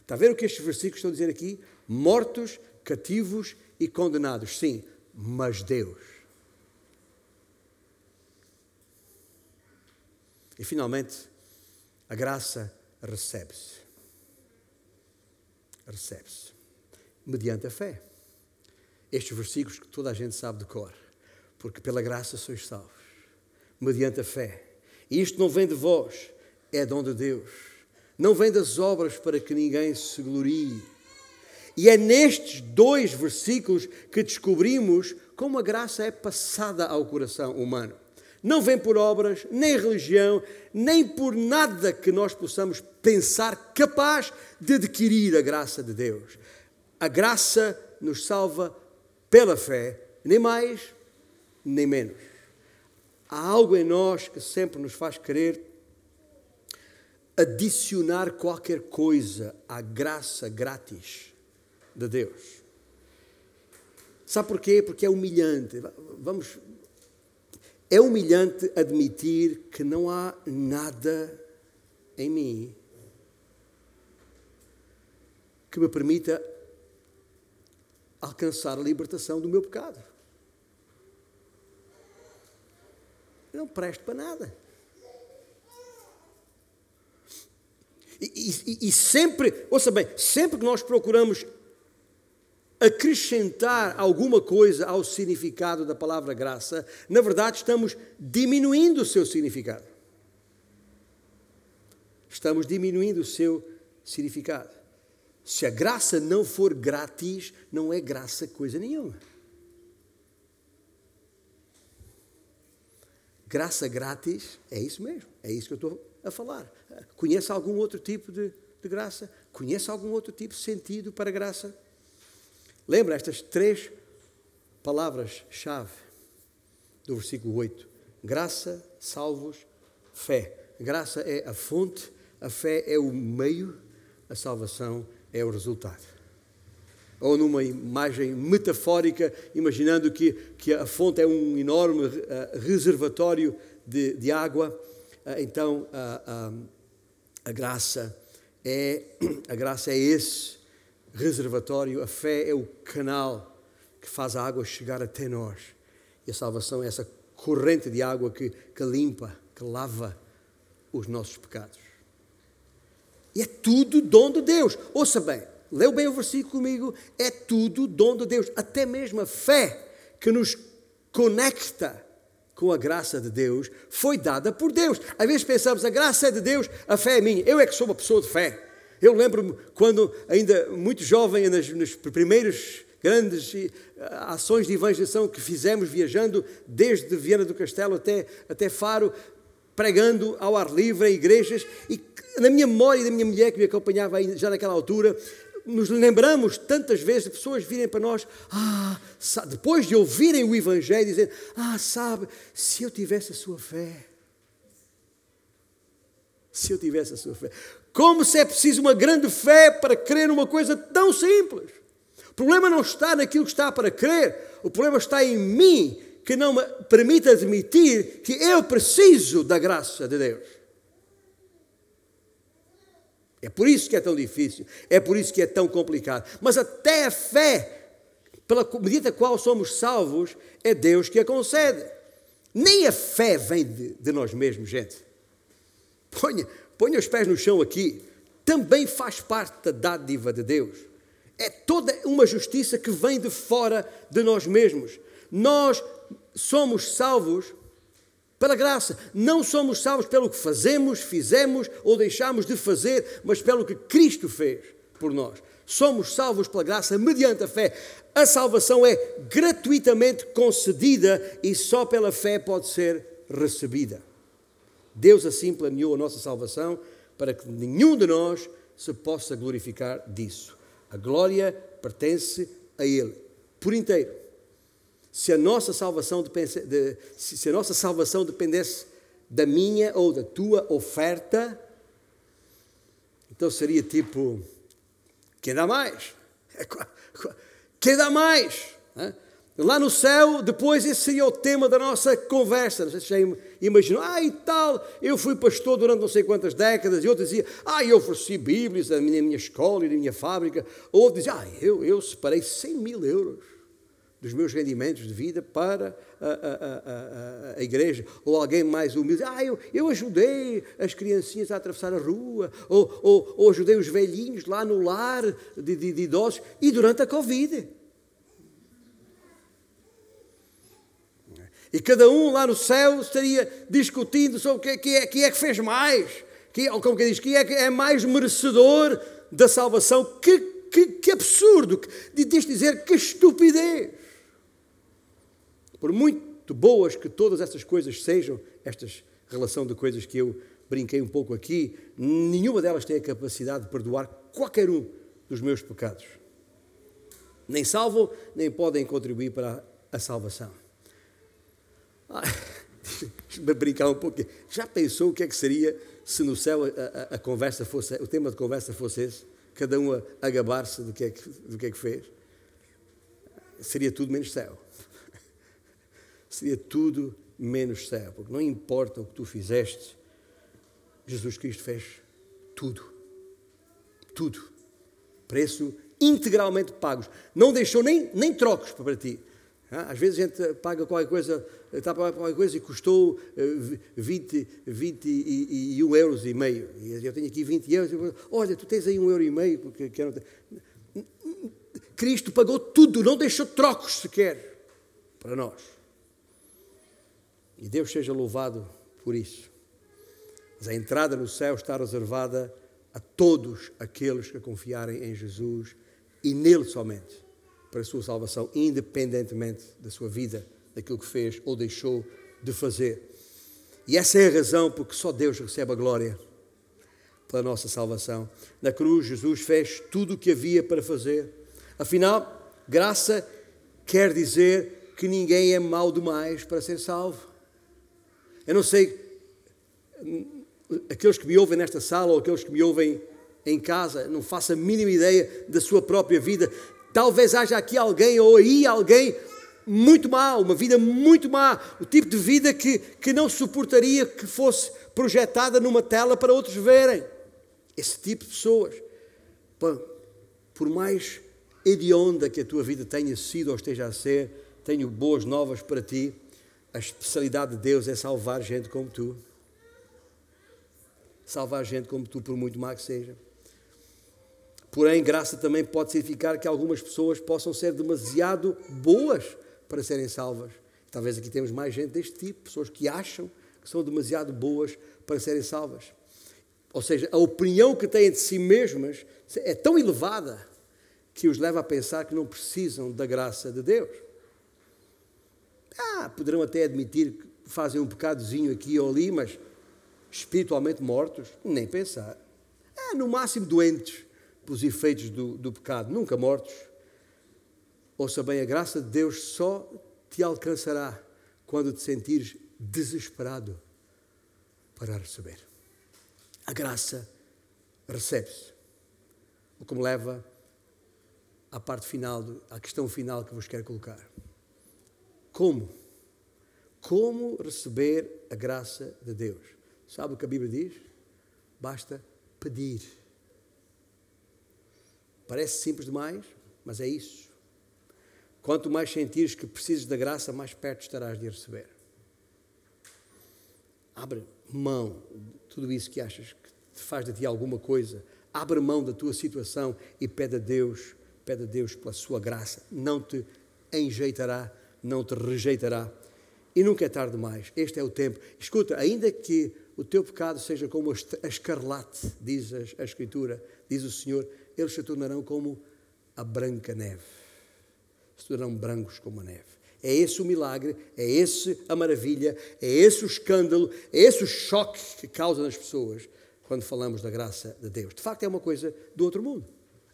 Está a ver o que estes versículos estão a dizer aqui? Mortos, cativos e condenados. Sim, mas Deus. E finalmente, a graça recebe-se. Recebe-se. Mediante a fé. Estes versículos que toda a gente sabe de cor. Porque pela graça sois salvos. Mediante a fé. E isto não vem de vós, é dom de Deus. Não vem das obras para que ninguém se glorie. E é nestes dois versículos que descobrimos como a graça é passada ao coração humano. Não vem por obras, nem religião, nem por nada que nós possamos pensar capaz de adquirir a graça de Deus. A graça nos salva pela fé, nem mais, nem menos. Há algo em nós que sempre nos faz querer adicionar qualquer coisa à graça grátis de Deus. Sabe porquê? Porque é humilhante. Vamos, é humilhante admitir que não há nada em mim que me permita alcançar a libertação do meu pecado. Eu não presto para nada. E, e, e, sempre, ouça bem, sempre que nós procuramos acrescentar alguma coisa ao significado da palavra graça, na verdade estamos diminuindo o seu significado. Estamos diminuindo o seu significado. Se a graça não for grátis, não é graça coisa nenhuma. Graça grátis é isso mesmo, é isso que eu estou a falar. Conhece algum outro tipo de, de graça? Conhece algum outro tipo de sentido para graça? Lembra estas três palavras-chave do versículo 8: graça, salvos, fé. Graça é a fonte, a fé é o meio, a salvação é o resultado. Ou numa imagem metafórica, imaginando que, que a fonte é um enorme uh, reservatório de, de água, uh, então uh, a graça é a graça é esse reservatório, a fé é o canal que faz a água chegar até nós. E a salvação é essa corrente de água que, que limpa, que lava os nossos pecados. E é tudo dom de Deus. Ouça bem, leu bem o versículo comigo. É tudo dom de Deus. Até mesmo a fé que nos conecta com a graça de Deus foi dada por Deus. Às vezes pensamos, a graça é de Deus, a fé é minha. Eu é que sou uma pessoa de fé. Eu lembro-me quando, ainda muito jovem, nas, nas primeiras grandes eh, ações de evangelização que fizemos, viajando desde Viana do Castelo até, até Faro, pregando ao ar livre em igrejas, e na minha memória da minha mulher que me acompanhava já naquela altura, nos lembramos tantas vezes de pessoas virem para nós, ah, depois de ouvirem o Evangelho, dizer, ah, sabe, se eu tivesse a sua fé, se eu tivesse a sua fé. Como se é preciso uma grande fé para crer numa coisa tão simples. O problema não está naquilo que está para crer, o problema está em mim, que não me permite admitir que eu preciso da graça de Deus. É por isso que é tão difícil, é por isso que é tão complicado. Mas até a fé, pela medida qual somos salvos, é Deus que a concede. Nem a fé vem de, de nós mesmos, gente. Ponha, ponha os pés no chão aqui, também faz parte da dádiva de Deus. É toda uma justiça que vem de fora de nós mesmos. Nós somos salvos pela graça. Não somos salvos pelo que fazemos, fizemos ou deixamos de fazer, mas pelo que Cristo fez por nós. Somos salvos pela graça mediante a fé. A salvação é gratuitamente concedida e só pela fé pode ser recebida. Deus assim planeou a nossa salvação para que nenhum de nós se possa glorificar disso. A glória pertence a Ele, por inteiro. Se a nossa salvação dependesse, de, se a nossa salvação dependesse da minha ou da tua oferta, então seria tipo, quem dá mais? Quer dar mais? Lá no céu, depois esse seria o tema da nossa conversa. Não sei se já imaginou, ah, e tal, eu fui pastor durante não sei quantas décadas, e outro dizia, ah, eu ofereci Bíblias na minha, minha escola e na minha fábrica. Outro dizia, ah, eu, eu separei 100 mil euros dos meus rendimentos de vida para a, a, a, a, igreja, ou alguém mais humilde, ah, eu, eu ajudei as criancinhas a atravessar a rua, ou, ou, ou ajudei os velhinhos lá no lar de, de, de idosos, e durante a Covid. E cada um lá no céu estaria discutindo sobre quem é, quem é que fez mais, quem, ou como que diz, quem é que é mais merecedor da salvação. Que, que, que absurdo! Diz dizer que estupidez! Por muito boas que todas estas coisas sejam, esta relação de coisas que eu brinquei um pouco aqui, nenhuma delas tem a capacidade de perdoar qualquer um dos meus pecados. Nem salvam, nem podem contribuir para a salvação. Ah, <laughs> Deixa-me brincar um pouco. Já pensou o que é que seria se no céu a, a, a conversa fosse, o tema de conversa fosse esse? Cada um a, a gabar-se do, que é que, do que é que fez? Seria tudo menos céu. Seria tudo menos céu, porque não importa o que tu fizeste, Jesus Cristo fez tudo. Tudo. Preço integralmente pagos. Não deixou nem, nem trocos para ti. Às vezes a gente paga qualquer coisa, está a pagar qualquer coisa e custou 20, 21 euros e meio. E eu tenho aqui 20 euros. Olha, tu tens aí um euro e meio. Porque quero... Cristo pagou tudo, não deixou trocos sequer para nós. E Deus seja louvado por isso. Mas a entrada no céu está reservada a todos aqueles que confiarem em Jesus e nele somente para a sua salvação, independentemente da sua vida, daquilo que fez ou deixou de fazer. E essa é a razão porque só Deus recebe a glória pela nossa salvação. Na cruz, Jesus fez tudo o que havia para fazer. Afinal, graça quer dizer que ninguém é mau demais para ser salvo. Eu não sei, aqueles que me ouvem nesta sala ou aqueles que me ouvem em casa, não faço a mínima ideia da sua própria vida. Talvez haja aqui alguém ou aí alguém muito mal, uma vida muito má, o tipo de vida que, que não suportaria que fosse projetada numa tela para outros verem. Esse tipo de pessoas, por mais hedionda que a tua vida tenha sido ou esteja a ser, tenho boas novas para ti. A especialidade de Deus é salvar gente como tu. Salvar gente como tu, por muito má que seja. Porém, graça também pode significar que algumas pessoas possam ser demasiado boas para serem salvas. Talvez aqui temos mais gente deste tipo, pessoas que acham que são demasiado boas para serem salvas. Ou seja, a opinião que têm de si mesmas é tão elevada que os leva a pensar que não precisam da graça de Deus. Ah, poderão até admitir que fazem um pecadozinho aqui ou ali, mas espiritualmente mortos, nem pensar. Ah, no máximo doentes pelos efeitos do, do pecado, nunca mortos. Ouça bem, a graça de Deus só te alcançará quando te sentires desesperado para receber. A graça recebe-se. O que me leva à parte final, à questão final que vos quero colocar. Como? Como receber a graça de Deus? Sabe o que a Bíblia diz? Basta pedir. Parece simples demais, mas é isso. Quanto mais sentires que precisas da graça, mais perto estarás de receber. Abre mão de tudo isso que achas que faz de ti alguma coisa. Abre mão da tua situação e pede a Deus, pede a Deus pela sua graça. Não te enjeitará, não te rejeitará. E nunca é tarde demais. Este é o tempo. Escuta, ainda que o teu pecado seja como a escarlate, diz a, Escritura, diz o Senhor, eles se tornarão como a branca neve. Se tornarão brancos como a neve. É esse o milagre, é esse a maravilha, é esse o escândalo, é esse o choque que causa nas pessoas quando falamos da graça de Deus. De facto, é uma coisa do outro mundo.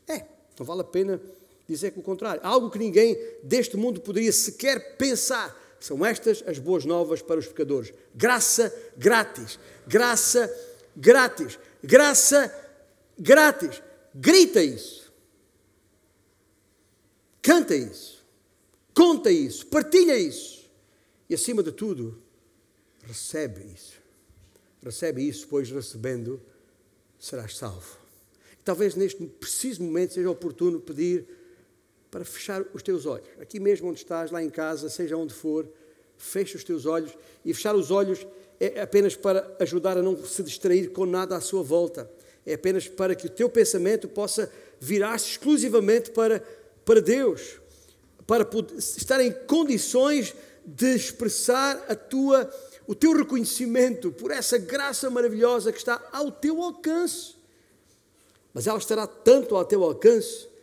É, não vale a pena dizer que o contrário. Algo que ninguém deste mundo poderia sequer pensar. São estas as boas novas para os pecadores. Graça grátis. Graça grátis. Graça grátis. Grita isso. Canta isso, conta isso, partilha isso e, acima de tudo, recebe isso. Recebe isso, pois recebendo serás salvo. Talvez neste preciso momento seja oportuno pedir para fechar os teus olhos. Aqui mesmo onde estás, lá em casa, seja onde for, fecha os teus olhos e fechar os olhos é apenas para ajudar a não se distrair com nada à sua volta. É apenas para que o teu pensamento possa virar-se exclusivamente para, para Deus, para estar em condições de expressar a tua, o teu reconhecimento por essa graça maravilhosa que está ao teu alcance. Mas ela estará tanto ao teu alcance,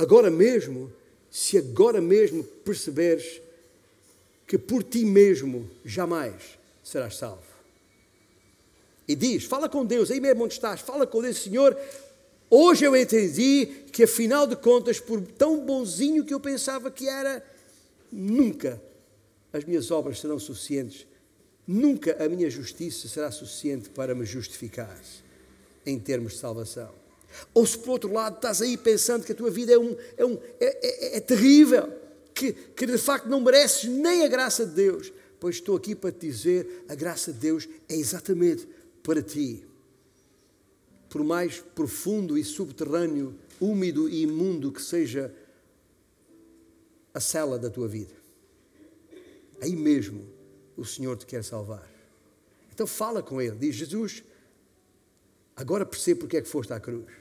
agora mesmo, se agora mesmo perceberes que por ti mesmo jamais serás salvo. E diz: fala com Deus, aí mesmo onde estás, fala com Deus, Senhor. Hoje eu entendi que, afinal de contas, por tão bonzinho que eu pensava que era, nunca as minhas obras serão suficientes, nunca a minha justiça será suficiente para me justificar em termos de salvação. Ou se por outro lado estás aí pensando que a tua vida é, um, é, um, é, é, é terrível, que, que de facto não mereces nem a graça de Deus, pois estou aqui para te dizer: a graça de Deus é exatamente para ti. Por mais profundo e subterrâneo, úmido e imundo que seja a cela da tua vida, aí mesmo o Senhor te quer salvar. Então fala com Ele, diz: Jesus, agora percebo porque é que foste à cruz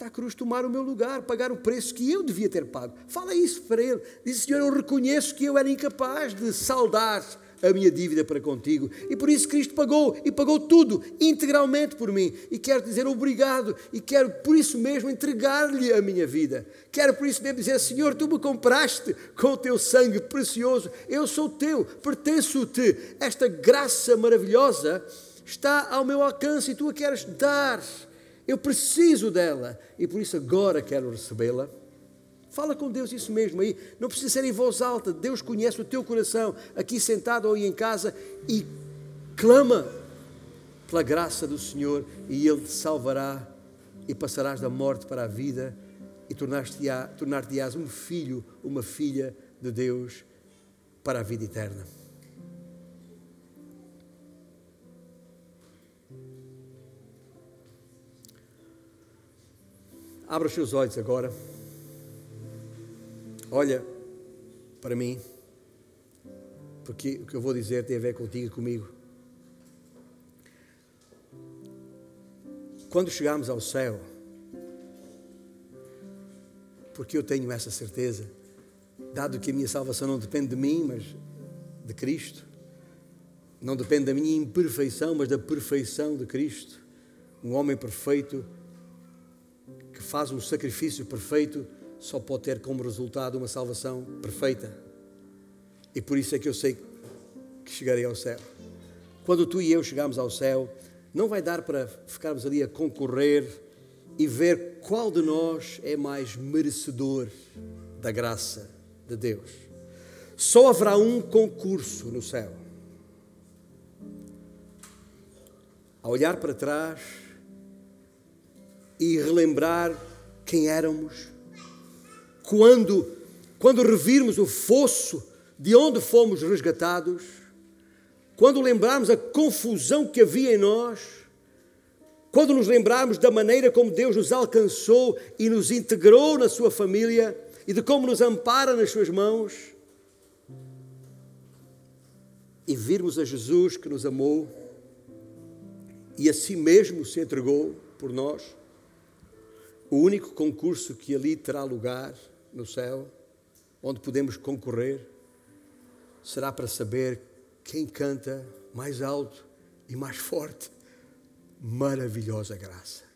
foste à cruz tomar o meu lugar, pagar o preço que eu devia ter pago. Fala isso para ele. Diz, Senhor, eu reconheço que eu era incapaz de saldar a minha dívida para contigo. E por isso Cristo pagou, e pagou tudo, integralmente por mim. E quero dizer obrigado, e quero por isso mesmo entregar-lhe a minha vida. Quero por isso mesmo dizer, Senhor, tu me compraste com o teu sangue precioso, eu sou teu, pertenço-te. Esta graça maravilhosa está ao meu alcance e tu a queres dar. Eu preciso dela e por isso agora quero recebê-la. Fala com Deus isso mesmo aí. Não precisa ser em voz alta. Deus conhece o teu coração, aqui sentado ou em casa, e clama pela graça do Senhor e Ele te salvará e passarás da morte para a vida e tornar-te-ás um filho, uma filha de Deus para a vida eterna. Abra os seus olhos agora. Olha para mim, porque o que eu vou dizer tem a ver contigo e comigo. Quando chegarmos ao céu, porque eu tenho essa certeza, dado que a minha salvação não depende de mim, mas de Cristo, não depende da minha imperfeição, mas da perfeição de Cristo, um homem perfeito que faz um sacrifício perfeito só pode ter como resultado uma salvação perfeita. E por isso é que eu sei que chegarei ao céu. Quando tu e eu chegarmos ao céu, não vai dar para ficarmos ali a concorrer e ver qual de nós é mais merecedor da graça de Deus. Só haverá um concurso no céu. A olhar para trás, e relembrar quem éramos. Quando, quando revirmos o fosso de onde fomos resgatados, quando lembrarmos a confusão que havia em nós, quando nos lembrarmos da maneira como Deus nos alcançou e nos integrou na sua família e de como nos ampara nas suas mãos, e virmos a Jesus que nos amou e a si mesmo se entregou por nós, o único concurso que ali terá lugar no céu, onde podemos concorrer, será para saber quem canta mais alto e mais forte. Maravilhosa graça.